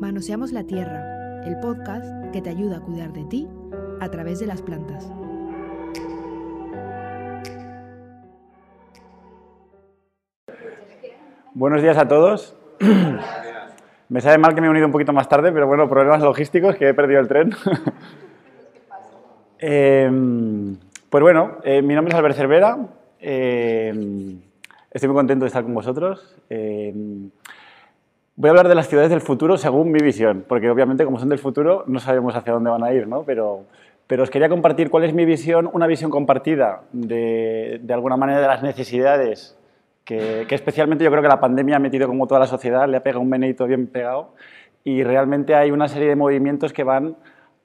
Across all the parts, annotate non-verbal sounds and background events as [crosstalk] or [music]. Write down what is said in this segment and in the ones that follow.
Manoseamos la Tierra, el podcast que te ayuda a cuidar de ti a través de las plantas. Buenos días a todos. [clears throat] Me sabe mal que me he unido un poquito más tarde, pero bueno, problemas logísticos, que he perdido el tren. [laughs] Em, pues bueno, eh, mi nombre es Albert Cervera. Em, estoy muy contento de estar con vosotros. Em, voy a hablar de las ciudades del futuro según mi visión, porque obviamente como son del futuro no sabemos hacia dónde van a ir, ¿no? Pero, pero os quería compartir cuál es mi visión, una visión compartida de, de alguna manera de las necesidades que, que, especialmente yo creo que la pandemia ha metido como toda la sociedad, le ha pegado un meneito bien pegado y realmente hay una serie de movimientos que van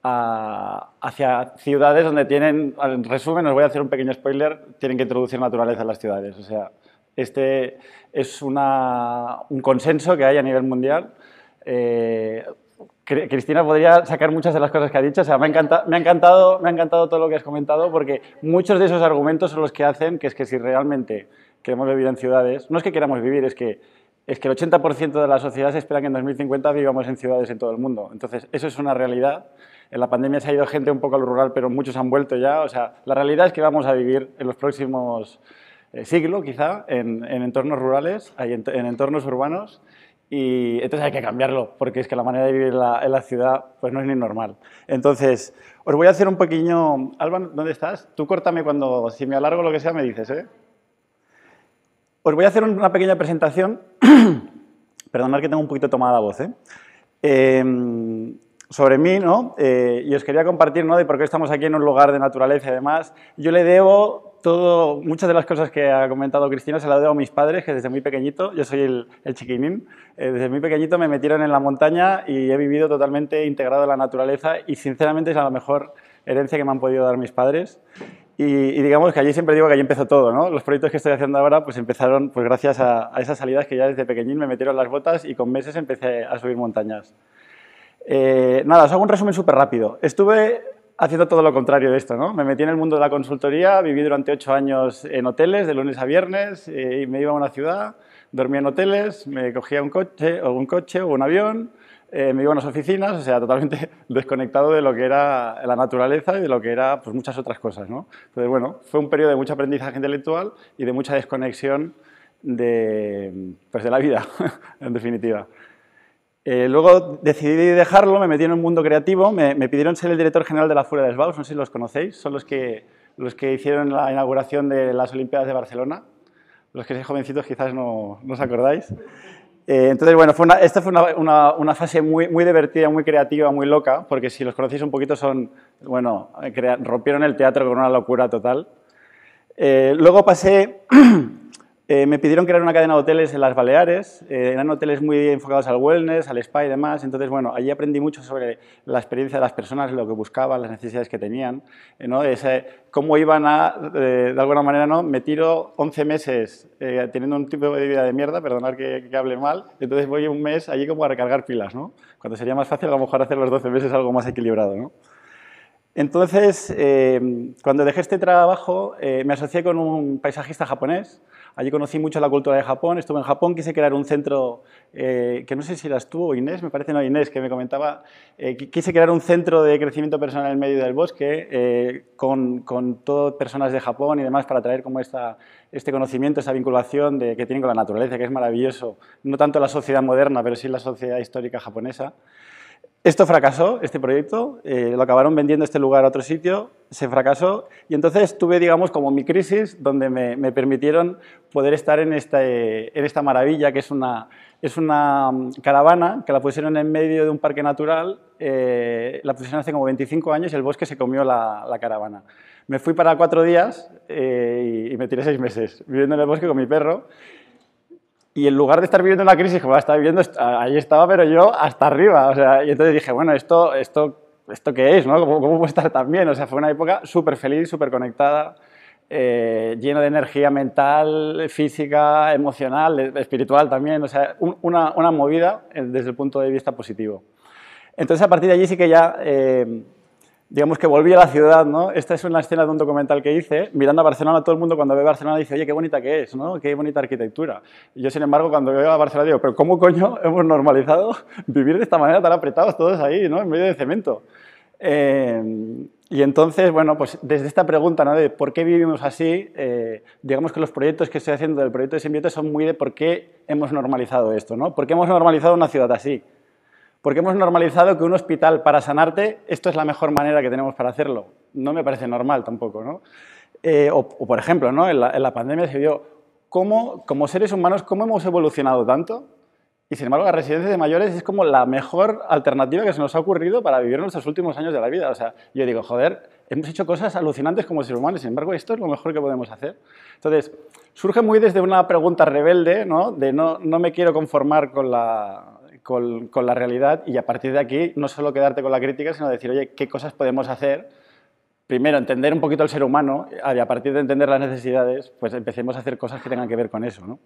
a, hacia ciudades donde tienen, en resumen, os voy a hacer un pequeño spoiler, tienen que introducir naturaleza en las ciudades. O sea, este es una, un consenso que hay a nivel mundial. Eh, Cristina podría sacar muchas de las cosas que ha dicho. O sea, me ha, encantado, me, ha encantado, me ha encantado todo lo que has comentado porque muchos de esos argumentos son los que hacen que es que si realmente queremos vivir en ciudades, no es que queramos vivir, es que, es que el 80% de la sociedad se espera que en 2050 vivamos en ciudades en todo el mundo. Entonces, eso es una realidad. En la pandemia se ha ido gente un poco al rural, pero muchos han vuelto ya. O sea, la realidad es que vamos a vivir en los próximos eh, siglos, quizá, en, en, entornos rurales, en, en entornos urbanos. Y entonces hay que cambiarlo, porque es que la manera de vivir en la, ciudad pues no es ni normal. Entonces, os voy a hacer un pequeño... Alba, ¿dónde estás? Tú córtame cuando, si me alargo lo que sea, me dices, ¿eh? Os voy a hacer una pequeña presentación. [coughs] Perdonad que tengo un poquito tomada la voz, ¿eh? eh sobre mí, ¿no? Eh, y os quería compartir, ¿no? De por qué estamos aquí en un lugar de naturaleza y demás. Yo le debo muchas de las cosas que ha comentado Cristina se las debo a mis padres, que desde muy pequeñito, yo soy el, el chiquinín, eh, desde muy pequeñito me metieron en la montaña y he vivido totalmente integrado en la naturaleza y sinceramente es la mejor herencia que me han podido dar mis padres. Y, digamos que allí siempre digo que allí empezó todo, ¿no? Los proyectos que estoy haciendo ahora pues empezaron pues gracias a, a esas salidas que ya desde pequeñín me metieron las botas y con meses empecé a subir montañas. Eh, nada, os hago un resumen súper rápido. Estuve haciendo todo lo contrario de esto, ¿no? Me metí en el mundo de la consultoría, viví durante ocho años en hoteles, de lunes a viernes, eh, y me iba a una ciudad, dormía en hoteles, me cogía un coche o un, coche, o un avión, eh, me iba a unas oficinas, o sea, [laughs] totalmente desconectado de lo que era la naturaleza y de lo que era pues, muchas otras cosas, ¿no? Entonces, bueno, fue un periodo de mucho aprendizaje intelectual y de mucha desconexión de, pues, de la vida, [laughs] en definitiva. Eh, luego decidí dejarlo, me metí en un mundo creativo, me, pidieron ser el director general de la Fuera de Baus, no sé si los conocéis, son los que, los que hicieron la inauguración de las Olimpiadas de Barcelona. Los que sois jovencitos quizás no, no os acordáis. Eh, entonces, bueno, esta fue una, una, una, fase muy, muy divertida, muy creativa, muy loca, porque si los conocéis un poquito son, bueno, rompieron el teatro con una locura total. Eh, luego pasé [clears throat] Eh, me pidieron crear una cadena de hoteles en las Baleares, eh, eran hoteles muy enfocados al wellness, al spa y demás, entonces bueno, allí aprendí mucho sobre la experiencia de las personas, lo que buscaban, las necesidades que tenían, eh, ¿no? Ese, cómo iban a, eh, de alguna manera, ¿no? me tiro 11 meses teniendo un tipo de vida de mierda, perdonad que, que, hable mal, entonces voy un mes allí como a recargar pilas, ¿no? cuando sería más fácil a lo mejor hacer los 12 meses algo más equilibrado. ¿no? Entonces, cuando dejé este trabajo, me asocié con un paisajista japonés. Allí conocí mucho la cultura de Japón. Estuve en Japón, quise crear un centro, eh, que no sé si eras tú o Inés, me parece no Inés, que me comentaba, eh, quise crear un centro de crecimiento personal en medio del bosque eh, con, con todas personas de Japón y demás para traer como esta, este conocimiento, esta vinculación de, que tienen con la naturaleza, que es maravilloso. No tanto la sociedad moderna, pero sí la sociedad histórica japonesa. Esto fracasó, este proyecto, eh, lo acabaron vendiendo este lugar a otro sitio, se fracasó y entonces tuve, digamos, como mi crisis donde me, me permitieron poder estar en, este, en esta maravilla que es una, es una mm, caravana que la pusieron en medio de un parque natural, eh, la pusieron hace como 25 años y el bosque se comió la, la caravana. Me fui para cuatro días eh, y, y me tiré seis meses viviendo en el bosque con mi perro y en lugar de estar viviendo una crisis como la estaba viviendo, ahí estaba, pero yo hasta arriba. O sea, y entonces dije, bueno, ¿esto, esto, esto qué es? ¿no? ¿Cómo, ¿Cómo puede estar tan bien? O sea, fue una época súper feliz, súper conectada, eh, llena de energía mental, física, emocional, espiritual también. O sea, un, una, una, movida desde el punto de vista positivo. Entonces, a partir de allí sí que ya... Eh, digamos que volví a la ciudad, ¿no? Esta es una escena de un documental que hice, mirando a Barcelona, todo el mundo cuando ve Barcelona dice, oye, qué bonita que es, ¿no? Qué bonita arquitectura. Y yo, sin embargo, cuando veo a Barcelona digo, pero ¿cómo coño [laughs] hemos normalizado vivir de esta manera tan apretados todos ahí, ¿no? En medio de cemento. Eh, y entonces, bueno, pues desde esta pregunta, ¿no? De por qué vivimos así, eh, digamos que los proyectos que estoy haciendo del proyecto de Simbiote son muy de por qué hemos normalizado esto, ¿no? ¿Por qué hemos normalizado una ciudad así? Porque hemos normalizado que un hospital para sanarte, esto es la mejor manera que tenemos para hacerlo. No me parece normal tampoco, ¿no? Eh, o, por ejemplo, ¿no? en, la, pandemia se vio cómo, como seres humanos, cómo hemos evolucionado tanto y sin embargo, la residencia de mayores es como la mejor alternativa que se nos ha ocurrido para vivir nuestros últimos años de la vida. O sea, yo digo, joder, hemos hecho cosas alucinantes como seres humanos, sin embargo, esto es lo mejor que podemos hacer. Entonces, surge muy desde una pregunta rebelde, ¿no? De no, no me quiero conformar con la, con, la realidad y a partir de aquí no solo quedarte con la crítica, sino decir, oye, ¿qué cosas podemos hacer? Primero, entender un poquito al ser humano y a partir de entender las necesidades, pues empecemos a hacer cosas que tengan que ver con eso, ¿no?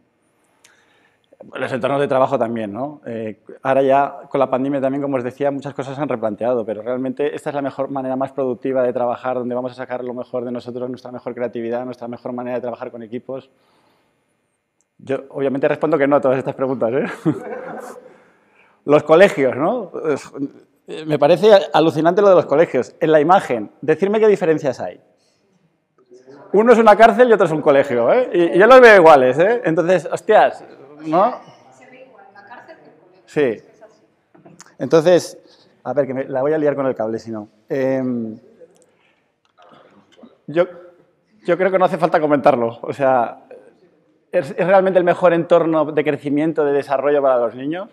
Los entornos de trabajo también, ¿no? Eh, ahora ya con la pandemia también, como os decía, muchas cosas se han replanteado, pero realmente esta es la mejor manera más productiva de trabajar, donde vamos a sacar lo mejor de nosotros, nuestra mejor creatividad, nuestra mejor manera de trabajar con equipos. Yo obviamente respondo que no a todas estas preguntas, ¿eh? [laughs] Los colegios, ¿no? Me parece alucinante lo de los colegios. En la imagen, decirme qué diferencias hay. Uno es una cárcel y otro es un colegio, ¿eh? Y, yo los veo iguales, ¿eh? Entonces, hostias, ¿no? Se ve igual, la cárcel el colegio. Sí. Entonces, a ver, que me, la voy a liar con el cable, si no. Em, yo, yo creo que no hace falta comentarlo. O sea, ¿es, ¿es realmente el mejor entorno de crecimiento, de desarrollo para los niños?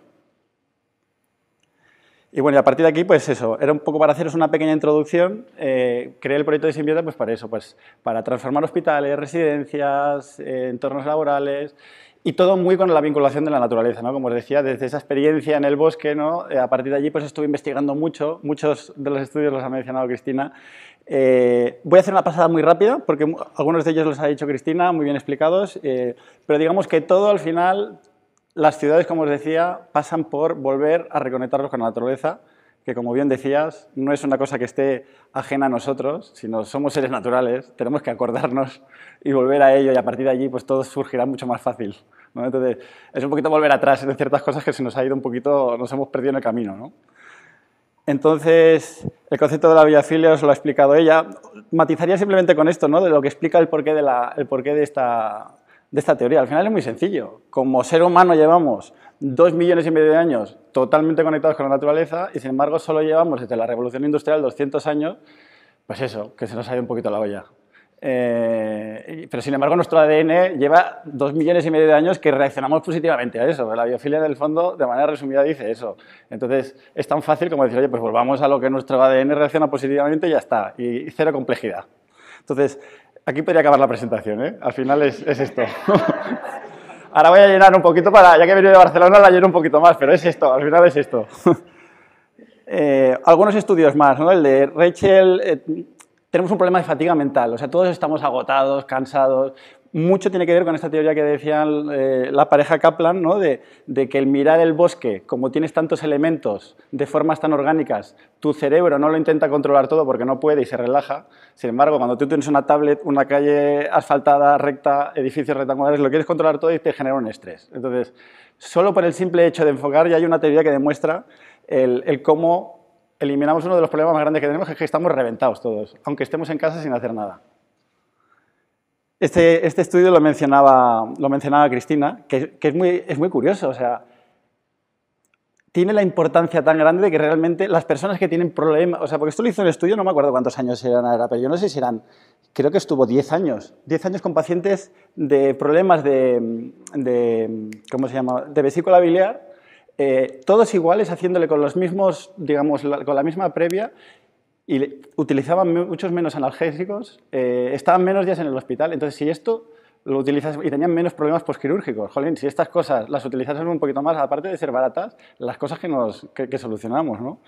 Y bueno, y a partir de aquí, pues eso, era un poco para haceros una pequeña introducción. Eh, creé el proyecto de Simbiota pues para eso, pues para transformar hospitales, residencias, eh, entornos laborales y todo muy con la vinculación de la naturaleza, ¿no? Como os decía, desde esa experiencia en el bosque, ¿no? Eh, a partir de allí pues estuve investigando mucho, muchos de los estudios los ha mencionado Cristina. voy a hacer una pasada muy rápida, porque algunos de ellos los ha dicho Cristina, muy bien explicados, pero digamos que todo al final las ciudades, como os decía, pasan por volver a reconectarlos con la naturaleza, que como bien decías, no es una cosa que esté ajena a nosotros, sino somos seres naturales, tenemos que acordarnos y volver a ello y a partir de allí pues todo surgirá mucho más fácil. Entonces, es un poquito volver atrás en ciertas cosas que se nos ha ido un poquito, nos hemos perdido en el camino. Entonces, el concepto de la biafilia os lo ha explicado ella. Matizaría simplemente con esto, ¿no? de lo que explica el porqué de, la, el porqué de esta de esta teoría. Al final es muy sencillo. Como ser humano llevamos dos millones y medio de años totalmente conectados con la naturaleza y sin embargo solo llevamos desde la revolución industrial 200 años, pues eso, que se nos ha ido un poquito la olla. Eh, pero sin embargo nuestro ADN lleva dos millones y medio de años que reaccionamos positivamente a eso. La biofilia en el fondo, de manera resumida, dice eso. Entonces es tan fácil como decir, oye, pues volvamos a lo que nuestro ADN reacciona positivamente y ya está. Y cero complejidad. Entonces, Aquí podría acabar la presentación, ¿eh? Al final es, esto. [laughs] Ahora voy a llenar un poquito para, ya que he venido de Barcelona, la lleno un poquito más, pero es esto, al final es esto. [laughs] Eh, algunos estudios más, ¿no? El de Rachel, eh, tenemos un problema de fatiga mental, o sea, todos estamos agotados, cansados, mucho tiene que ver con esta teoría que decían eh, la pareja Kaplan, ¿no? de, que el mirar el bosque, como tienes tantos elementos de formas tan orgánicas, tu cerebro no lo intenta controlar todo porque no puede y se relaja. Sin embargo, cuando tú tienes una tablet, una calle asfaltada, recta, edificios rectangulares, lo quieres controlar todo y te genera un estrés. Entonces, solo por el simple hecho de enfocar ya hay una teoría que demuestra el, el cómo eliminamos uno de los problemas más grandes que tenemos, que es que estamos reventados todos, aunque estemos en casa sin hacer nada. Este, este, estudio lo mencionaba, lo mencionaba Cristina, que, es, muy, es muy curioso. O sea, tiene la importancia tan grande de que realmente las personas que tienen problemas, o sea, porque esto lo hizo en el estudio, no me acuerdo cuántos años eran ahora, pero yo no sé si eran, creo que estuvo 10 años, 10 años con pacientes de problemas de, de ¿cómo se llama?, de vesícula biliar, eh, todos iguales, haciéndole con los mismos, digamos, con la misma previa, y utilizaban muchos menos analgésicos, eh, estaban menos días en el hospital. Entonces, si esto lo utilizas y tenían menos problemas postquirúrgicos, jolín, si estas cosas las utilizasen un poquito más, aparte de ser baratas, las cosas que, nos, que, solucionamos, ¿no?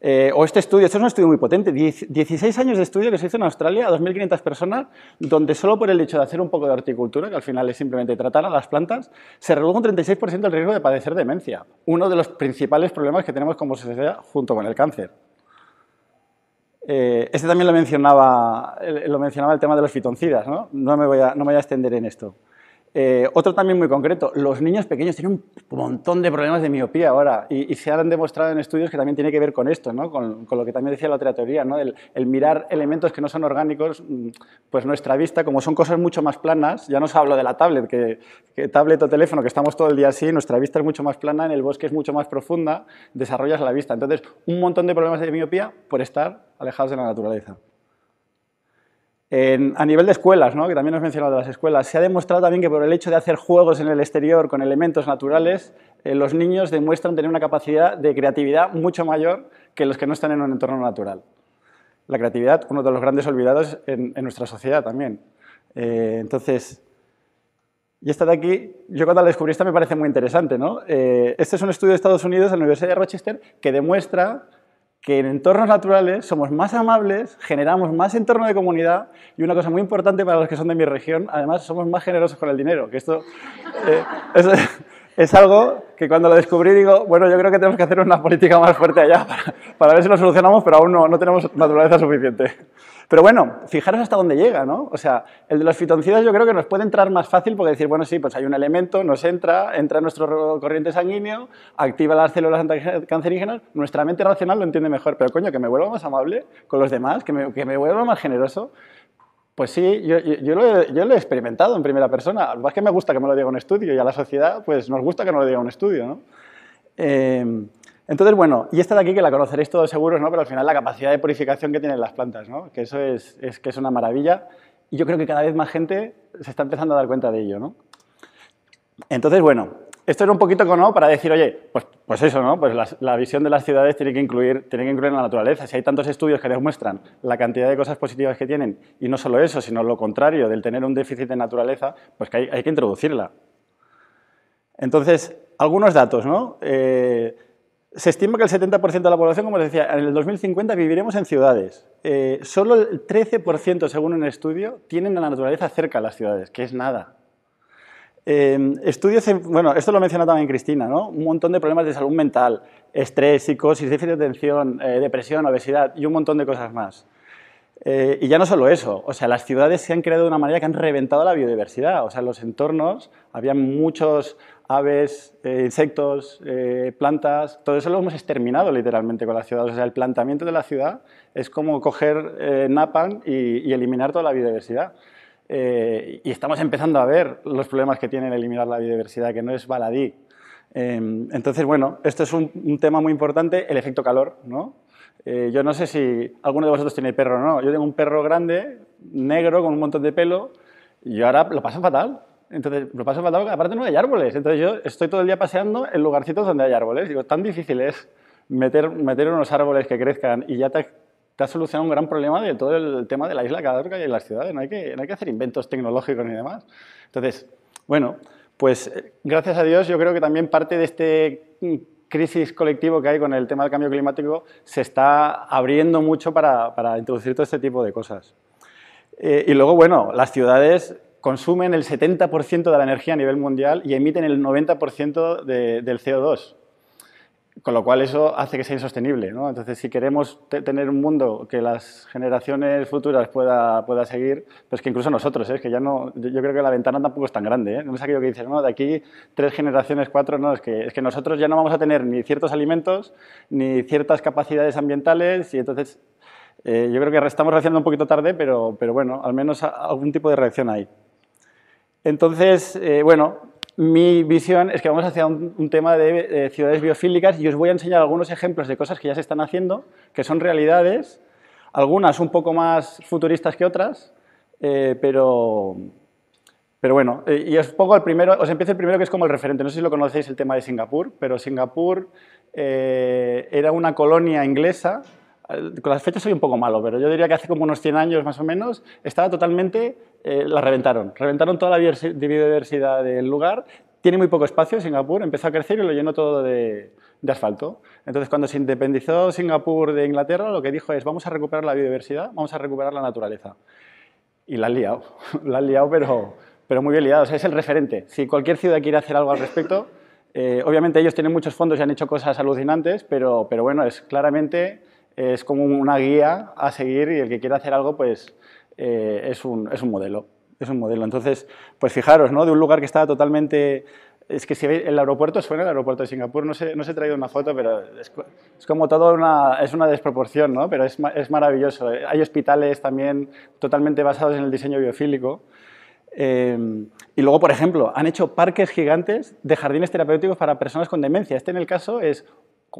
Eh, o este estudio, esto es un estudio muy potente, 16 años de estudio que se hizo en Australia a 2.500 personas, donde solo por el hecho de hacer un poco de horticultura, que al final es simplemente tratar a las plantas, se redujo un 36% el riesgo de padecer demencia, uno de los principales problemas que tenemos como sociedad junto con el cáncer. Eh, este también lo mencionaba, lo mencionaba el tema de los fitoncidas, ¿no? No me voy a, no me voy a extender en esto. Eh, otro también muy concreto, los niños pequeños tienen un montón de problemas de miopía ahora y, se han demostrado en estudios que también tiene que ver con esto, ¿no? con, lo que también decía la teoría, ¿no? el, mirar elementos que no son orgánicos, mm, pues nuestra vista, como son cosas mucho más planas, ya no os hablo de la tablet, que, que, tablet o teléfono, que estamos todo el día así, nuestra vista es mucho más plana, en el bosque es mucho más profunda, desarrollas la vista. Entonces, un montón de problemas de miopía por estar alejados de la naturaleza a nivel de escuelas, ¿no? que también os he mencionado de las escuelas, se ha demostrado también que por el hecho de hacer juegos en el exterior con elementos naturales, eh, los niños demuestran tener una capacidad de creatividad mucho mayor que los que no están en un entorno natural. La creatividad, uno de los grandes olvidados en, nuestra sociedad también. Eh, entonces, y esta de aquí, yo cuando la descubrí esta me parece muy interesante. ¿no? Eh, este es un estudio de Estados Unidos, de la Universidad de Rochester, que demuestra que en entornos naturales somos más amables, generamos más entorno de comunidad y una cosa muy importante para los que son de mi región, además somos más generosos con el dinero, que esto eh, [laughs] es, algo que cuando lo descubrí digo, bueno, yo creo que tenemos que hacer una política más fuerte allá para, para ver si lo solucionamos, pero aún no, no tenemos naturaleza suficiente. Pero bueno, fijaros hasta dónde llega, ¿no? O sea, el de los fitoncidas yo creo que nos puede entrar más fácil porque decir, bueno, sí, pues hay un elemento, nos entra, entra en nuestro corriente sanguíneo, activa las células cancerígenas, nuestra mente racional lo entiende mejor, pero coño, que me vuelva más amable con los demás, que me, que me vuelva más generoso, pues sí, yo, yo, lo he, lo experimentado en primera persona. Más que me gusta que me lo diga un estudio y a la sociedad pues nos gusta que nos lo diga un estudio. ¿no? Eh, entonces, bueno, y esta de aquí que la conoceréis todos seguros, ¿no? pero al final la capacidad de purificación que tienen las plantas, ¿no? que eso es, es, que es una maravilla. Y yo creo que cada vez más gente se está empezando a dar cuenta de ello. ¿no? Entonces, bueno, esto era un poquito ¿no? para decir, oye, pues, pues eso, ¿no? pues la, visión de las ciudades tiene que, incluir, tiene que incluir la naturaleza. Si hay tantos estudios que demuestran la cantidad de cosas positivas que tienen, y no solo eso, sino lo contrario, del tener un déficit de naturaleza, pues que hay, hay que introducirla. Entonces, algunos datos, ¿no? Eh, se estima que el 70% de la población, como les decía, en el 2050 viviremos en ciudades. Eh, solo el 13%, según un estudio, tienen la naturaleza cerca de las ciudades, que es nada. Eh, estudios, bueno, esto lo menciona también Cristina, ¿no? Un montón de problemas de salud mental, estrés, psicosis, déficit de atención, eh, depresión, obesidad y un montón de cosas más. y ya no solo eso, o sea, las ciudades se han creado de una manera que han reventado la biodiversidad. O sea, en los entornos había muchos aves, eh, insectos, eh, plantas, todo eso lo hemos exterminado literalmente con las ciudades. O sea, el planteamiento de la ciudad es como coger eh, Napan y, eliminar toda la biodiversidad. Y estamos empezando a ver los problemas que tiene eliminar la biodiversidad, que no es baladí. entonces, bueno, esto es un, tema muy importante, el efecto calor. ¿no? yo no sé si alguno de vosotros tiene perro o no. Yo tengo un perro grande, negro, con un montón de pelo, y ahora lo paso fatal. Entonces, lo paso fatal aparte no hay árboles. Entonces, yo estoy todo el día paseando en lugarcitos donde hay árboles. Digo, tan difícil es meter, meter unos árboles que crezcan y ya te, te ha solucionado un gran problema de todo el tema de la isla Cadorca y en las ciudades. No hay, que, no hay que hacer inventos tecnológicos ni demás. Entonces, bueno, pues eh, gracias a Dios yo creo que también parte de este mm, crisis colectivo que hay con el tema del cambio climático se está abriendo mucho para, para introducir todo este tipo de cosas. Eh, y luego, bueno, las ciudades consumen el 70% de la energía a nivel mundial y emiten el 90% del CO2. Con lo cual eso hace que sea insostenible. ¿no? Entonces, si queremos tener un mundo que las generaciones futuras pueda, pueda seguir, pues que incluso nosotros, ¿eh? que ya no, yo creo que la ventana tampoco es tan grande. ¿eh? No es aquello que dices, no, de aquí tres generaciones, cuatro, no, es que, es que nosotros ya no vamos a tener ni ciertos alimentos, ni ciertas capacidades ambientales, y entonces eh, yo creo que estamos reaccionando un poquito tarde, pero, pero bueno, al menos algún tipo de reacción hay. Entonces, eh, bueno, mi visión es que vamos hacia un, tema de, ciudades biofílicas y os voy a enseñar algunos ejemplos de cosas que ya se están haciendo, que son realidades, algunas un poco más futuristas que otras, eh, pero, pero bueno, eh, y os pongo el primero, os empiezo el primero que es como el referente, no sé si lo conocéis el tema de Singapur, pero Singapur era una colonia inglesa con las fechas soy un poco malo, pero yo diría que hace como unos 100 años más o menos, estaba totalmente, eh, la reventaron. Reventaron toda la biodiversidad del lugar. Tiene muy poco espacio Singapur, empezó a crecer y lo llenó todo de, asfalto. Entonces, cuando se independizó Singapur de Inglaterra, lo que dijo es, vamos a recuperar la biodiversidad, vamos a recuperar la naturaleza. Y la han liado, [laughs] la han liado, pero, pero muy bien liado. O sea, es el referente. Si cualquier ciudad quiere hacer algo al respecto, eh, obviamente ellos tienen muchos fondos y han hecho cosas alucinantes, pero, pero bueno, es claramente es como una guía a seguir y el que quiera hacer algo, pues eh, es, un, es un modelo. Es un modelo. Entonces, pues fijaros, ¿no? De un lugar que estaba totalmente es que si veis, el aeropuerto suena el aeropuerto de Singapur, no sé, no se he traído una foto, pero es, es como todo una, es una desproporción, ¿no? Pero es, es, maravilloso. Hay hospitales también totalmente basados en el diseño biofílico. Eh, y luego, por ejemplo, han hecho parques gigantes de jardines terapéuticos para personas con demencia. Este en el caso es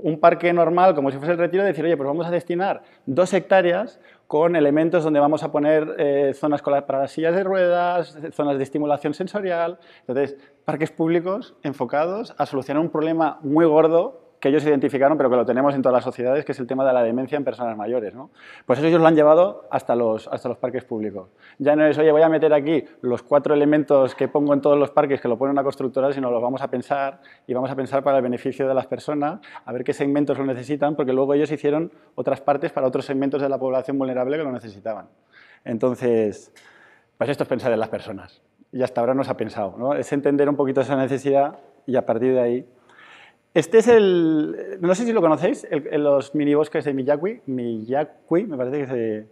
un parque normal, como si fuese el retiro, decir, oye, pues vamos a destinar dos hectáreas con elementos donde vamos a poner eh, zonas para las sillas de ruedas, zonas de estimulación sensorial. Entonces, parques públicos enfocados a solucionar un problema muy gordo que ellos identificaron, pero que lo tenemos en todas las sociedades, que es el tema de la demencia en personas mayores. ¿no? Pues eso ellos lo han llevado hasta los, hasta los parques públicos. Ya no es, oye, voy a meter aquí los cuatro elementos que pongo en todos los parques que lo pone una constructora, sino los vamos a pensar y vamos a pensar para el beneficio de las personas, a ver qué segmentos lo necesitan, porque luego ellos hicieron otras partes para otros segmentos de la población vulnerable que lo necesitaban. Entonces, pues esto es pensar en las personas. Y hasta ahora no se ha pensado. ¿no? Es entender un poquito esa necesidad y a partir de ahí este es el, no sé si lo conocéis, el, los minibosques de Miyagi, Miyagi, me parece que es de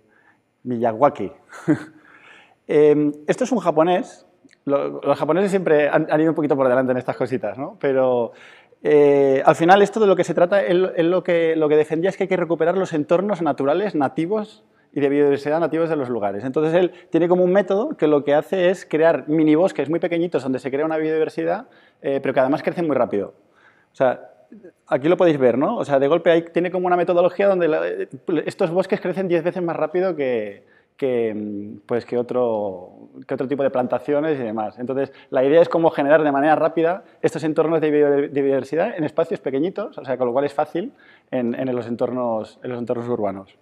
Miyawaki. [laughs] Em, esto es un japonés, los japoneses siempre han, ido un poquito por delante en estas cositas, ¿no? pero eh, al final esto de lo que se trata, él, lo, que, lo que defendía es que hay que recuperar los entornos naturales nativos y de biodiversidad nativos de los lugares. Entonces él tiene como un método que lo que hace es crear minibosques muy pequeñitos donde se crea una biodiversidad, eh, pero que además crecen muy rápido. O sea, aquí lo podéis ver, ¿no? O sea, de golpe hay, tiene como una metodología donde estos bosques crecen 10 veces más rápido que, pues que, otro, que otro tipo de plantaciones y demás. Entonces, la idea es cómo generar de manera rápida estos entornos de biodiversidad en espacios pequeñitos, o sea, con lo cual es fácil en, en los, entornos, en los entornos urbanos.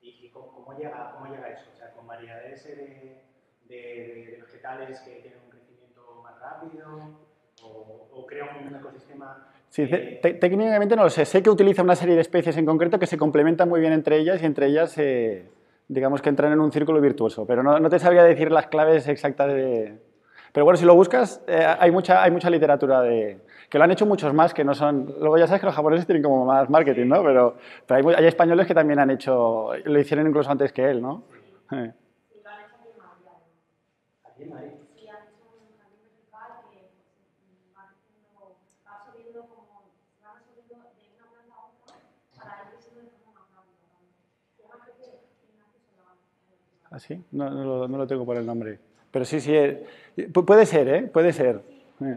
¿Y cómo llega, cómo llega eso? O sea, con variedades de, de vegetales que tienen un crecimiento más rápido o, crea un ecosistema... Sí, técnicamente no lo sé. Sé que utiliza una serie de especies en concreto que se complementan muy bien entre ellas y entre ellas, digamos que entran en un círculo virtuoso. Pero no, te sabría decir las claves exactas de... Pero bueno, si lo buscas, eh, hay, mucha, hay mucha literatura de... Que lo han hecho muchos más, que no son... Luego ya sabes que los japoneses tienen como más marketing, ¿no? Pero, pero hay, hay, españoles que también han hecho... Lo hicieron incluso antes que él, ¿no? Eh. ¿Ah, sí? No, no, lo, tengo por el nombre. Pero sí, sí, eh, puede ser, ¿eh? Puede ser. Eh.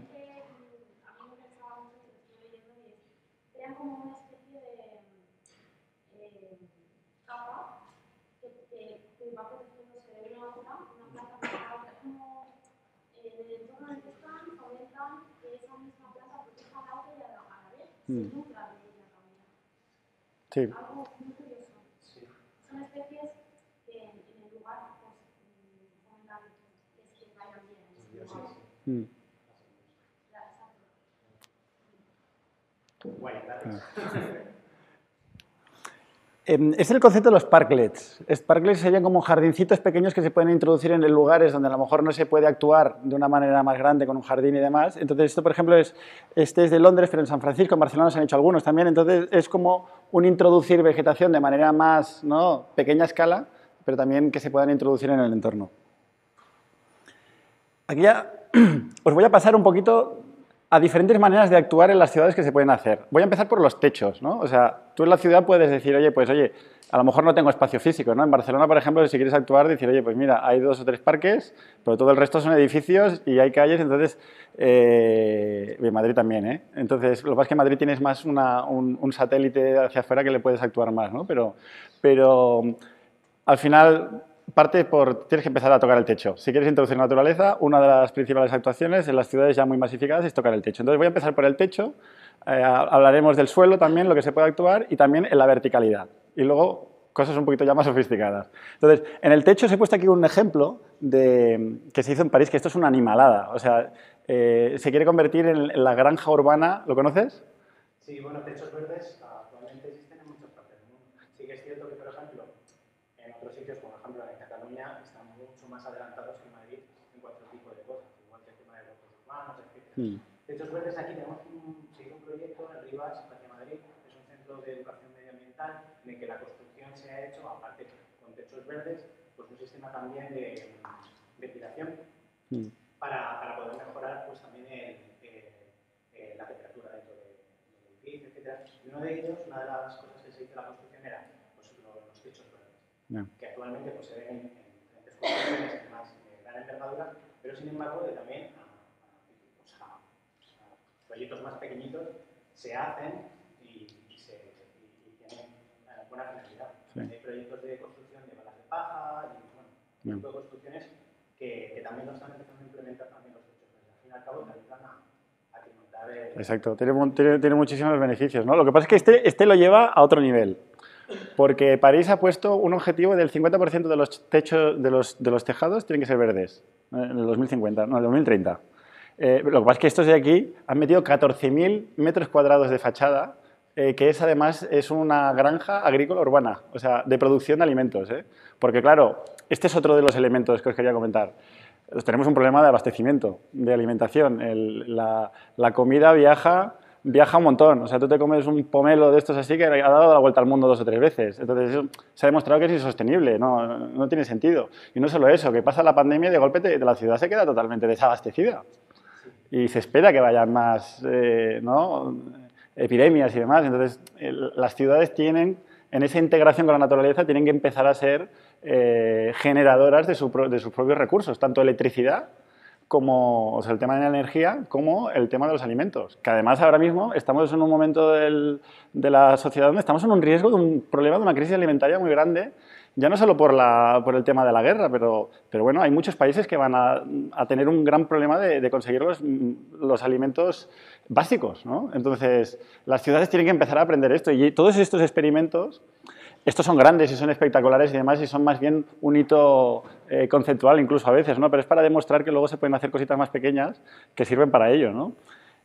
Mm. Sí. Son especies que en el lugar pues, fomentan que vayan bien. Mm. Em, es el concepto de los parklets. Parklets serían como jardincitos pequeños que se pueden introducir en lugares donde a lo mejor no se puede actuar de una manera más grande con un jardín y demás. Entonces, esto, por ejemplo, es, este es de Londres, pero en San Francisco, en Barcelona se han hecho algunos también. Entonces, es como un introducir vegetación de manera más ¿no? pequeña escala, pero también que se puedan introducir en el entorno. Aquí ya [clears throat] os voy a pasar un poquito a diferentes maneras de actuar en las ciudades que se pueden hacer. Voy a empezar por los techos, ¿no? O sea, tú en la ciudad puedes decir, oye, pues oye, a lo mejor no tengo espacio físico, ¿no? En Barcelona, por ejemplo, si quieres actuar, decir, oye, pues mira, hay dos o tres parques, pero todo el resto son edificios y hay calles, entonces, eh, en Madrid también, ¿eh? Entonces, lo que pasa es que en Madrid tienes más un, un, satélite hacia afuera que le puedes actuar más, ¿no? Pero, pero al final parte por, tienes que empezar a tocar el techo. Si quieres introducir naturaleza, una de las principales actuaciones en las ciudades ya muy masificadas es tocar el techo. Entonces voy a empezar por el techo, eh, hablaremos del suelo también, lo que se puede actuar, y también en la verticalidad. Y luego cosas un poquito ya más sofisticadas. Entonces, en el techo os he puesto aquí un ejemplo de, que se hizo en París, que esto es una animalada. O sea, eh, se quiere convertir en, la granja urbana, ¿lo conoces? Sí, bueno, techos verdes actualmente existen en muchas partes del mundo. Sí que es cierto que, por ejemplo, en otros sitios, como por ejemplo en Cataluña, están mucho más adelantados que Madrid en cualquier tipo de cosas, igual que el tema de los urbanos, etc. Mm. De hecho, verdes aquí tenemos un, un proyecto en Rivas, hacia Madrid, es un centro de educación medioambiental en el que la construcción se ha hecho, aparte con techos verdes, pues un sistema también de ventilación mm. para, para, poder mejorar pues también el, eh, la temperatura dentro del edificio, etc. Y uno de ellos, una de las cosas que se hizo en la construcción era pues, los, techos verdes, que actualmente pues, se ven en, diferentes construcciones más de gran envergadura, pero sin embargo de también proyectos más pequeñitos se hacen y, se, y, tienen buena finalidad. Hay proyectos de construcción de balas de paja y bueno, tipo de construcciones que, que, también lo están empezando a implementar también los hechos. Al fin y al cabo te ayudan a, a el... Exacto, tiene, tiene, tiene, muchísimos beneficios. ¿no? Lo que pasa es que este, este lo lleva a otro nivel. Porque París ha puesto un objetivo del 50% de los techos de los, de los tejados tienen que ser verdes eh, en el 2050, no, en el 2030. Eh, lo que pasa es que estos de aquí han metido 14.000 metros cuadrados de fachada, eh, que es además es una granja agrícola urbana, o sea, de producción de alimentos. ¿eh? Porque claro, este es otro de los elementos que os quería comentar. tenemos un problema de abastecimiento, de alimentación. la, comida viaja, viaja un montón. O sea, tú te comes un pomelo de estos así que ha dado la vuelta al mundo dos o tres veces. Entonces, se ha demostrado que es insostenible, no, no, tiene sentido. Y no solo eso, que pasa la pandemia y de golpe te, la ciudad se queda totalmente desabastecida y se espera que vayan más eh, epidemias y demás. Entonces, las ciudades tienen, en esa integración con la naturaleza, tienen que empezar a ser eh, generadoras de, sus propios recursos, tanto electricidad como o sea, el tema de la energía, como el tema de los alimentos. Que además ahora mismo estamos en un momento de la sociedad donde estamos en un riesgo de un problema de una crisis alimentaria muy grande ya no solo por, la, por el tema de la guerra, pero, pero, bueno, hay muchos países que van a, a tener un gran problema de, de conseguir los, los, alimentos básicos. ¿no? Entonces, las ciudades tienen que empezar a aprender esto y todos estos experimentos, estos son grandes y son espectaculares y demás y son más bien un hito eh, conceptual incluso a veces, ¿no? pero es para demostrar que luego se pueden hacer cositas más pequeñas que sirven para ello. ¿no?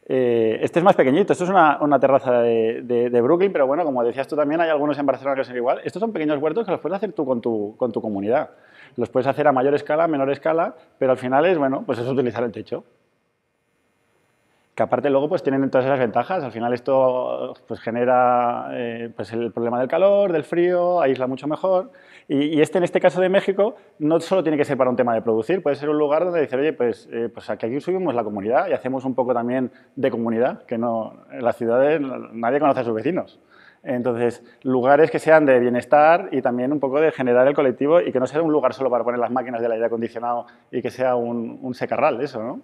Eh, este es más pequeñito, esto es una, terraza de, Brooklyn, pero bueno, como decías tú también, hay algunos en Barcelona que son igual. Estos son pequeños huertos que los puedes hacer tú con tu, comunidad. Los puedes hacer a mayor escala, menor escala, pero al final es, bueno, pues es utilizar el techo que aparte luego pues tienen todas esas ventajas. Al final esto pues genera eh, pues el problema del calor, del frío, aísla mucho mejor. Y, este en este caso de México no solo tiene que ser para un tema de producir, puede ser un lugar donde decir, oye, pues, eh, pues aquí subimos la comunidad y hacemos un poco también de comunidad, que no, en las ciudades nadie conoce a sus vecinos. Entonces, lugares que sean de bienestar y también un poco de generar el colectivo y que no sea un lugar solo para poner las máquinas del aire acondicionado y que sea un, un secarral, eso, ¿no?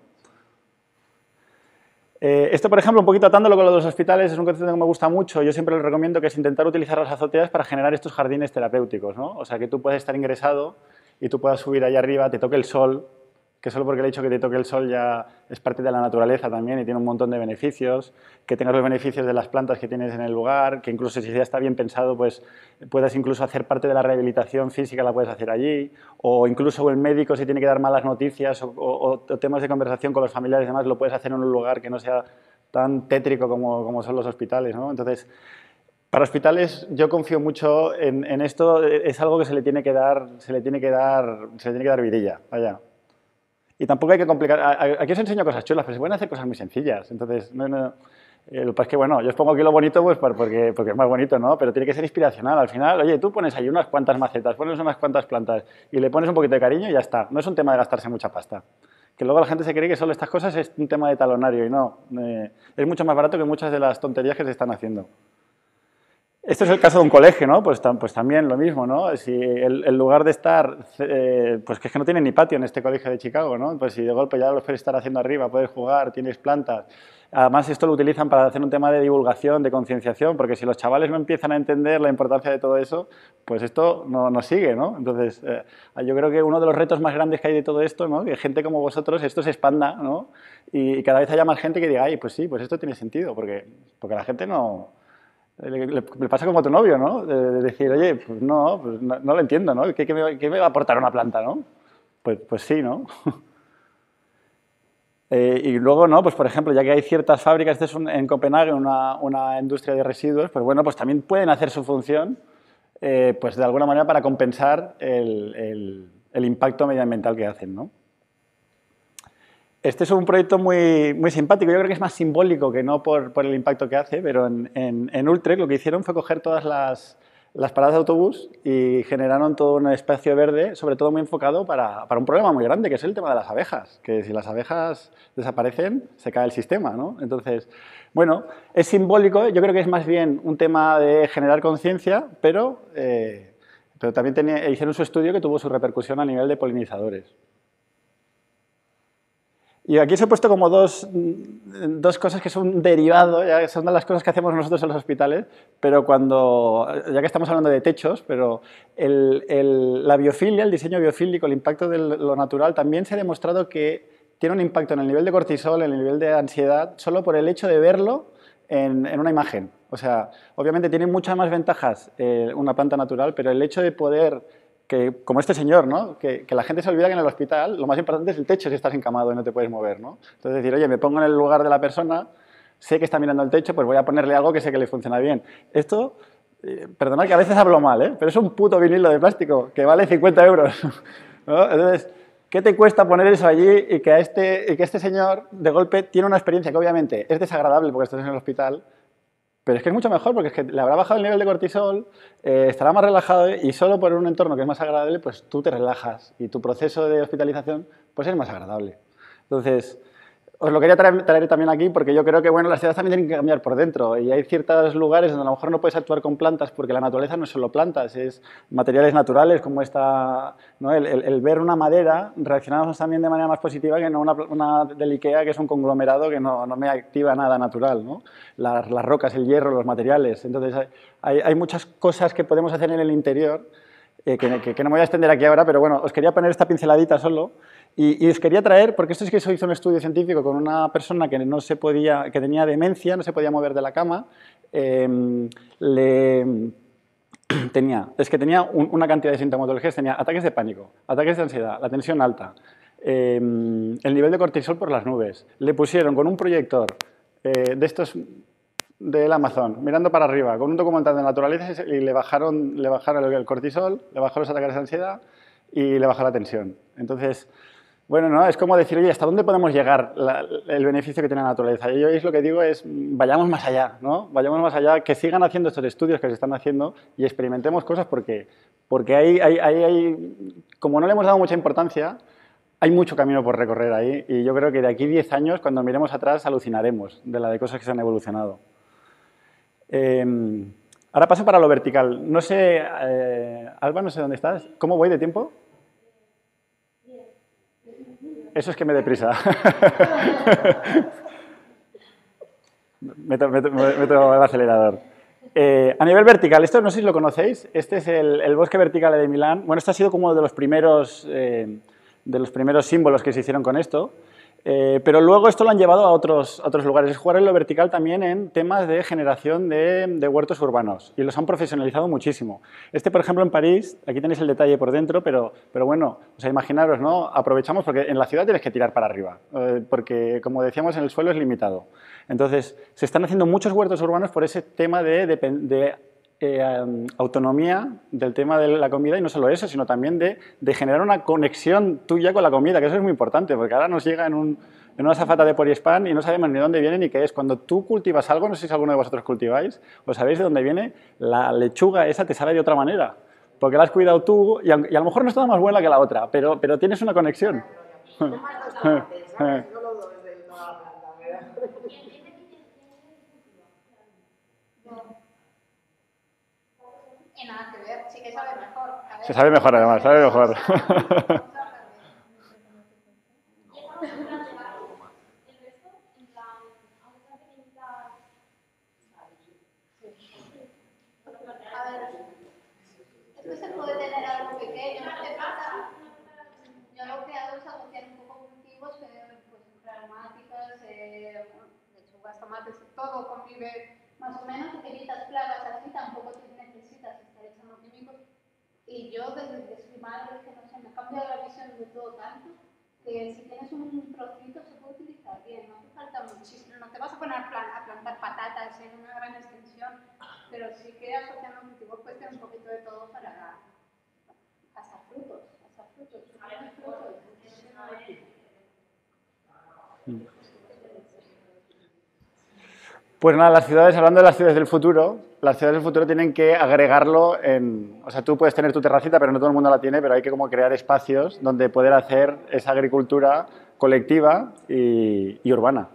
Eh, esto, por ejemplo, un poquito atándolo con lo de los hospitales, es un concepto que me gusta mucho. Yo siempre les recomiendo que es intentar utilizar las azoteas para generar estos jardines terapéuticos. ¿no? O sea, que tú puedes estar ingresado y tú puedas subir allá arriba, te toque el sol, que solo porque el hecho que te toque el sol ya es parte de la naturaleza también y tiene un montón de beneficios, que tengas los beneficios de las plantas que tienes en el lugar, que incluso si ya está bien pensado, pues puedas incluso hacer parte de la rehabilitación física, la puedes hacer allí, o incluso el médico si tiene que dar malas noticias o, temas de conversación con los familiares y demás, lo puedes hacer en un lugar que no sea tan tétrico como, como son los hospitales, ¿no? Entonces, para hospitales yo confío mucho en, en, esto, es algo que se le tiene que dar, se le tiene que dar, se le tiene que dar vidilla, vaya. Y tampoco hay que complicar. Aquí os enseño cosas chulas, pero se pueden hacer cosas muy sencillas. Entonces, no, no, eh, es que, bueno, yo os pongo aquí lo bonito pues porque, porque es más bonito, ¿no? Pero tiene que ser inspiracional. Al final, oye, tú pones ahí unas cuantas macetas, pones unas cuantas plantas y le pones un poquito de cariño y ya está. No es un tema de gastarse mucha pasta. Que luego la gente se cree que solo estas cosas es un tema de talonario y no. Eh, es mucho más barato que muchas de las tonterías que se están haciendo. Este es el caso de un colegio, ¿no? Pues, pues también lo mismo, ¿no? Si el, lugar de estar, eh, pues que es que no tiene ni patio en este colegio de Chicago, ¿no? Pues si de golpe ya lo puedes estar haciendo arriba, puedes jugar, tienes plantas. Además, esto lo utilizan para hacer un tema de divulgación, de concienciación, porque si los chavales no empiezan a entender la importancia de todo eso, pues esto no, no sigue, ¿no? Entonces, eh, yo creo que uno de los retos más grandes que hay de todo esto, ¿no? Que gente como vosotros, esto se expanda, ¿no? Y cada vez haya más gente que diga, ay, pues sí, pues esto tiene sentido, porque, porque la gente no le, pasa como a tu novio, ¿no? De, decir, oye, pues no, pues no, lo entiendo, ¿no? ¿Qué, me, va a aportar una planta, no? Pues, pues sí, ¿no? [laughs] Eh, y luego, ¿no? Pues por ejemplo, ya que hay ciertas fábricas, este es en Copenhague una, una, industria de residuos, pues bueno, pues también pueden hacer su función, eh, pues de alguna manera para compensar el, el, el impacto medioambiental que hacen, ¿no? Este es un proyecto muy, muy simpático, yo creo que es más simbólico que no por, por el impacto que hace, pero en, en, en lo que hicieron fue coger todas las, las paradas de autobús y generaron todo un espacio verde, sobre todo muy enfocado para, para, un problema muy grande, que es el tema de las abejas, que si las abejas desaparecen, se cae el sistema, ¿no? Entonces, bueno, es simbólico, yo creo que es más bien un tema de generar conciencia, pero, eh, pero también tenía, hicieron su estudio que tuvo su repercusión a nivel de polinizadores. Y aquí os he puesto como dos, dos cosas que son derivados, ya son de las cosas que hacemos nosotros en los hospitales, pero cuando, ya que estamos hablando de techos, pero el, el, la biofilia, el diseño biofílico, el impacto de lo natural, también se ha demostrado que tiene un impacto en el nivel de cortisol, en el nivel de ansiedad, solo por el hecho de verlo en, en una imagen. O sea, obviamente tiene muchas más ventajas eh, una planta natural, pero el hecho de poder que, como este señor, ¿no? Que, la gente se olvida que en el hospital lo más importante es el techo si estás encamado y no te puedes mover. ¿no? Entonces decir, oye, me pongo en el lugar de la persona, sé que está mirando el techo, pues voy a ponerle algo que sé que le funciona bien. Esto, eh, perdonad que a veces hablo mal, ¿eh? pero es un puto vinilo de plástico que vale 50 euros. [laughs] ¿no? Entonces, ¿qué te cuesta poner eso allí y que, a este, y que este señor de golpe tiene una experiencia que obviamente es desagradable porque estás en el hospital, pero es que es mucho mejor porque es que le habrá bajado el nivel de cortisol, eh, estará más relajado y solo por un entorno que es más agradable, pues tú te relajas y tu proceso de hospitalización pues es más agradable. Entonces, os lo quería traer, traer, también aquí porque yo creo que bueno, las ciudades también tienen que cambiar por dentro y hay ciertos lugares donde a lo mejor no puedes actuar con plantas porque la naturaleza no es solo plantas, es materiales naturales como esta, ¿no? el, ver una madera, reaccionamos también de manera más positiva que no una, una del Ikea que es un conglomerado que no, no me activa nada natural, ¿no? las, las, rocas, el hierro, los materiales. Entonces hay, hay, hay muchas cosas que podemos hacer en el interior eh, que, que, que no me voy a extender aquí ahora, pero bueno, os quería poner esta pinceladita solo. Y, y, os quería traer, porque esto es que se hizo un estudio científico con una persona que, no se podía, que tenía demencia, no se podía mover de la cama, eh, le, [clears throat] tenía, es que tenía un, una cantidad de sintomatologías, tenía ataques de pánico, ataques de ansiedad, la tensión alta, eh, el nivel de cortisol por las nubes. Le pusieron con un proyector eh, de estos del Amazon, mirando para arriba, con un documental de naturaleza y le bajaron, le bajaron el cortisol, le bajaron los ataques de ansiedad y le bajó la tensión. Entonces, bueno, ¿no? es como decir, oye, ¿hasta dónde podemos llegar el beneficio que tiene la naturaleza? Y yo es lo que digo es, vayamos más allá, ¿no? Vayamos más allá, que sigan haciendo estos estudios que se están haciendo y experimentemos cosas porque, porque hay, como no le hemos dado mucha importancia, hay mucho camino por recorrer ahí y yo creo que de aquí 10 años, cuando miremos atrás, alucinaremos de la de cosas que se han evolucionado. Eh, ahora paso para lo vertical. No sé, eh, Alba, no sé dónde estás. ¿Cómo voy de tiempo? Eso es que me deprisa. [laughs] meto, meto, meto, el acelerador. Eh, a nivel vertical, esto no sé si lo conocéis, este es el, el, bosque vertical de Milán. Bueno, este ha sido como uno de los primeros, eh, de los primeros símbolos que se hicieron con esto. Eh, pero luego esto lo han llevado a otros, otros lugares. Es jugar en lo vertical también en temas de generación de, de, huertos urbanos y los han profesionalizado muchísimo. Este, por ejemplo, en París, aquí tenéis el detalle por dentro, pero, pero bueno, o sea, imaginaros, ¿no? Aprovechamos porque en la ciudad tienes que tirar para arriba, eh, porque como decíamos, en el suelo es limitado. Entonces, se están haciendo muchos huertos urbanos por ese tema de, de, de eh, autonomía del tema de la comida y no solo eso, sino también de, generar una conexión tuya con la comida, que eso es muy importante, porque ahora nos llega en, un, en una zafata de poliespan y no sabemos ni dónde viene ni qué es. Cuando tú cultivas algo, no sé si alguno de vosotros cultiváis, o sabéis de dónde viene, la lechuga esa te sabe de otra manera, porque la has cuidado tú y a, y a lo mejor no está más buena que la otra, pero, pero tienes una conexión. Y nada que ver, sí que sabe mejor. Ver, Se sabe mejor además, sabe mejor. Esto se puede tener algo pequeño, no te pasa. Yo lo que hago es asociar un poco cultivos, pues aromáticas, eh, lechugas, tomates, todo convive más o menos, evitas plagas así, tampoco necesitas estar echando químicos. Y yo desde que soy madre, que no sé, me ha cambiado la visión de todo tanto, que si tienes un trocito se puede utilizar bien, no hace falta muchísimo, no te vas a poner a plantar patatas en una gran extensión, pero sí que asociando cultivos puedes tener un poquito de todo para hasta frutos, hasta frutos, frutos. Pues nada, las ciudades, hablando de las ciudades del futuro, las ciudades del futuro tienen que agregarlo en... O sea, tú puedes tener tu terracita, pero no todo el mundo la tiene, pero hay que como crear espacios donde poder hacer esa agricultura colectiva y, urbana.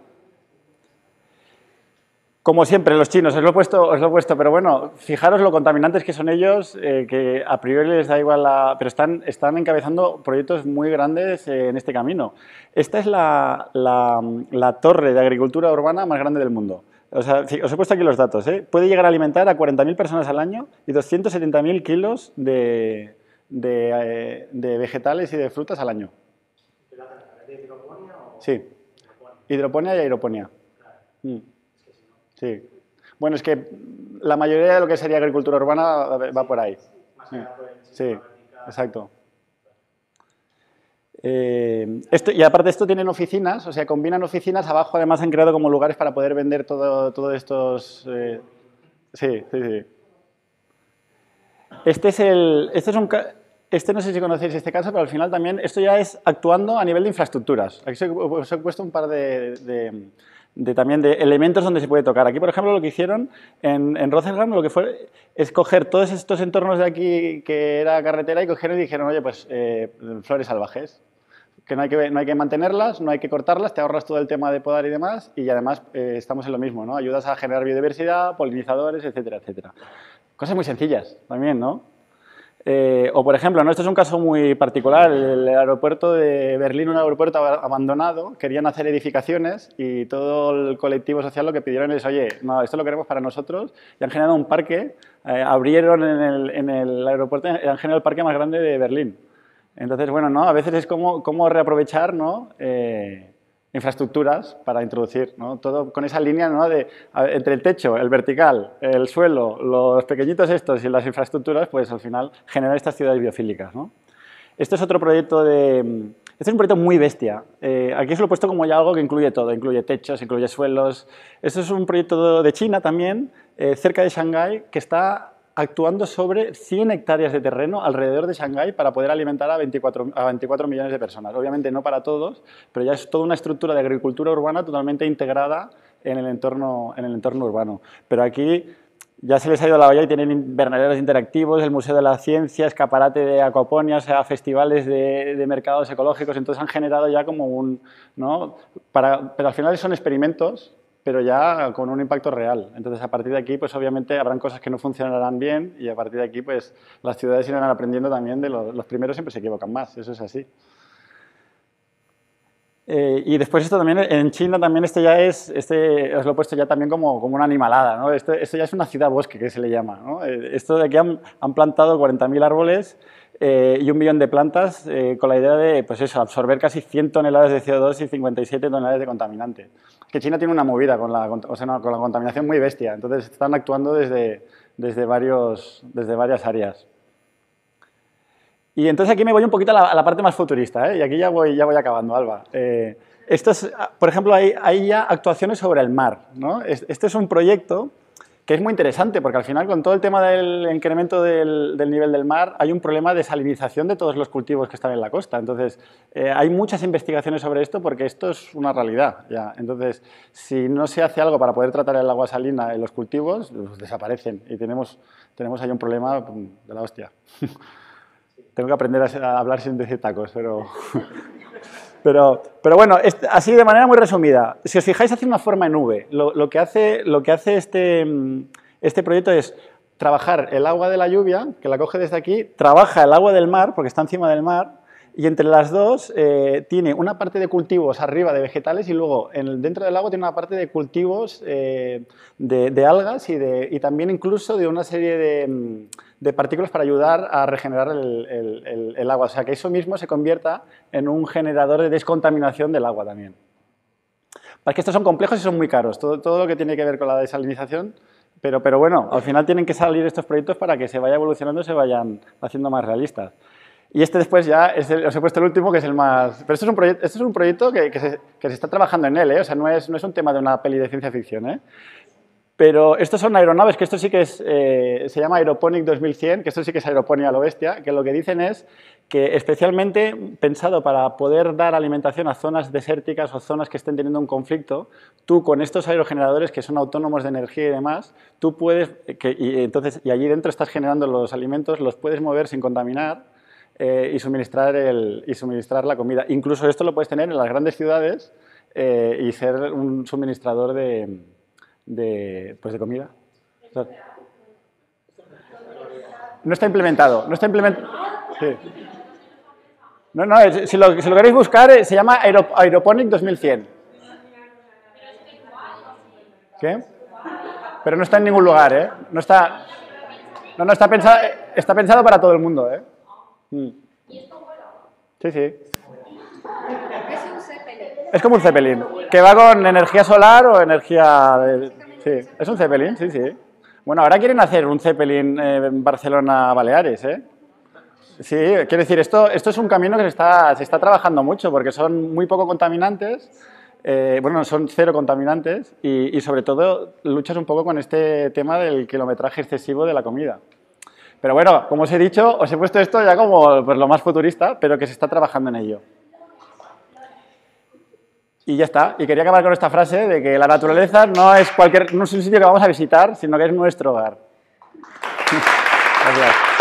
Como siempre, los chinos, os lo he puesto, os lo he puesto pero bueno, fijaros lo contaminantes que son ellos, eh, que a priori les da igual la... pero están, están encabezando proyectos muy grandes eh, en este camino. Esta es la, la torre de agricultura urbana más grande del mundo. O sea, os he puesto aquí los datos. ¿eh? Puede llegar a alimentar a 40.000 personas al año y 270.000 kilos de, de, eh, de, vegetales y de frutas al año. ¿De hidroponía o...? Sí. Hidroponía y aeroponía. Mm. Sí. Bueno, es que la mayoría de lo que sería agricultura urbana va por ahí. Sí, exacto. Eh, y aparte esto tienen oficinas, o sea, combinan oficinas, abajo además han creado como lugares para poder vender todos todo estos... Eh, sí, sí, sí. Este es el... Este es un... Este no sé si conocéis este caso, pero al final también esto ya es actuando a nivel de infraestructuras. Aquí os he puesto un par de, de, también de elementos donde se puede tocar. Aquí, por ejemplo, lo que hicieron en, en Rotterdam, lo que fue es coger todos estos entornos de aquí que era carretera y cogieron y dijeron, oye, pues eh, flores salvajes, que no hay que, no hay que mantenerlas, no hay que cortarlas, te ahorras todo el tema de podar y demás, y además eh, estamos en lo mismo, ¿no? Ayudas a generar biodiversidad, polinizadores, etcétera, etcétera. Cosas muy sencillas también, ¿no? Eh, o, por ejemplo, ¿no? esto es un caso muy particular, el aeropuerto de Berlín, un aeropuerto abandonado, querían hacer edificaciones y todo el colectivo social lo que pidieron es, oye, no, esto lo queremos para nosotros, y han generado un parque, eh, abrieron en el, en el aeropuerto, han generado el parque más grande de Berlín. Entonces, bueno, ¿no? a veces es como, como reaprovechar ¿no? Eh, infraestructuras para introducir, ¿no? todo con esa línea ¿no? de, entre el techo, el vertical, el suelo, los pequeñitos estos y las infraestructuras, pues al final generar estas ciudades biofílicas. ¿no? Este es otro proyecto de... Este es un proyecto muy bestia. Eh, aquí os lo he puesto como ya algo que incluye todo, incluye techos, incluye suelos. Este es un proyecto de China también, eh, cerca de Shanghái, que está actuando sobre 100 hectáreas de terreno alrededor de Shanghái para poder alimentar a 24, a 24 millones de personas. Obviamente no para todos, pero ya es toda una estructura de agricultura urbana totalmente integrada en el entorno, en el entorno urbano. Pero aquí ya se les ha ido la olla y tienen invernaderos interactivos, el Museo de la Ciencia, escaparate de acuaponia, o sea, festivales de, mercados ecológicos, entonces han generado ya como un... ¿no? Pero al final son experimentos pero ya con un impacto real. Entonces, a partir de aquí, pues obviamente habrán cosas que no funcionarán bien y a partir de aquí, pues las ciudades irán aprendiendo también de los, los primeros siempre se equivocan más, eso es así. Eh, y después esto también, en China también este ya es, este, os lo he puesto ya también como, como una animalada, ¿no? Esto, esto, ya es una ciudad bosque que se le llama, ¿no? Eh, esto de aquí han, han plantado 40.000 árboles eh, y un millón de plantas eh, con la idea de pues eso, absorber casi 100 toneladas de CO2 y 57 toneladas de contaminante. Que China tiene una movida con la, o sea, con la contaminación muy bestia, entonces están actuando desde, desde, varios, desde varias áreas. Y entonces aquí me voy un poquito a la, a la parte más futurista, ¿eh? y aquí ya voy, ya voy acabando, Alba. Eh, esto es, por ejemplo, hay, hay, ya actuaciones sobre el mar. ¿no? Este es un proyecto que es muy interesante porque al final con todo el tema del incremento del, nivel del mar hay un problema de salinización de todos los cultivos que están en la costa. Entonces, eh, hay muchas investigaciones sobre esto porque esto es una realidad. Ya. Entonces, si no se hace algo para poder tratar el agua salina en los cultivos, pues desaparecen y tenemos, tenemos ahí un problema de la hostia. [laughs] Tengo que aprender a hablar sin decir tacos, pero... [laughs] Pero, pero bueno, así de manera muy resumida, si os fijáis hace una forma en V. Lo, lo que hace, lo que hace este, este proyecto es trabajar el agua de la lluvia, que la coge desde aquí, trabaja el agua del mar, porque está encima del mar, y entre las dos eh, tiene una parte de cultivos arriba de vegetales y luego en, dentro del lago tiene una parte de cultivos eh, de, de, algas y, de, y, también incluso de una serie de, de partículas para ayudar a regenerar el, el, el, agua. O sea, que eso mismo se convierta en un generador de descontaminación del agua también. Para que estos son complejos y son muy caros, todo, todo lo que tiene que ver con la desalinización, pero, pero bueno, al final tienen que salir estos proyectos para que se vaya evolucionando y se vayan haciendo más realistas. Y este después ya, es el, os he puesto el último, que es el más... Pero esto es un, esto es un proyecto que, que, se, que se está trabajando en él, ¿eh? o sea, no es, no es un tema de una peli de ciencia ficción. ¿eh? Pero estos son aeronaves, que esto sí que es, eh, se llama Aeroponic 2100, que esto sí que es aeroponía a lo bestia, que lo que dicen es que especialmente pensado para poder dar alimentación a zonas desérticas o zonas que estén teniendo un conflicto, tú con estos aerogeneradores que son autónomos de energía y demás, tú puedes, que, y, entonces, y allí dentro estás generando los alimentos, los puedes mover sin contaminar eh, y, suministrar el, y suministrar la comida. Incluso esto lo puedes tener en las grandes ciudades eh, y ser un suministrador de de, pues de comida. No está implementado, no está implementado. No, no, si lo, queréis buscar, eh, se llama Aeroponic 2100. ¿Qué? Pero no está en ningún lugar, ¿eh? No está, no, no está, pensado, está pensado para todo el mundo, ¿eh? Mm. Sí, sí. Es como un Zeppelin, que va con energía solar o energía... De... Sí, es un Zeppelin, sí, sí. Bueno, ahora quieren hacer un Zeppelin eh, en Barcelona-Baleares, ¿eh? Sí, quiero decir, esto, esto es un camino que se está, se está trabajando mucho porque son muy poco contaminantes, eh, bueno, son cero contaminantes y, y, sobre todo luchas un poco con este tema del kilometraje excesivo de la comida. Pero bueno, como os he dicho, os he puesto esto ya como pues, lo más futurista, pero que se está trabajando en ello. Y ya está. Y quería acabar con esta frase de que la naturaleza no es, cualquier, no es un sitio que vamos a visitar, sino que es nuestro hogar. [laughs] Gracias.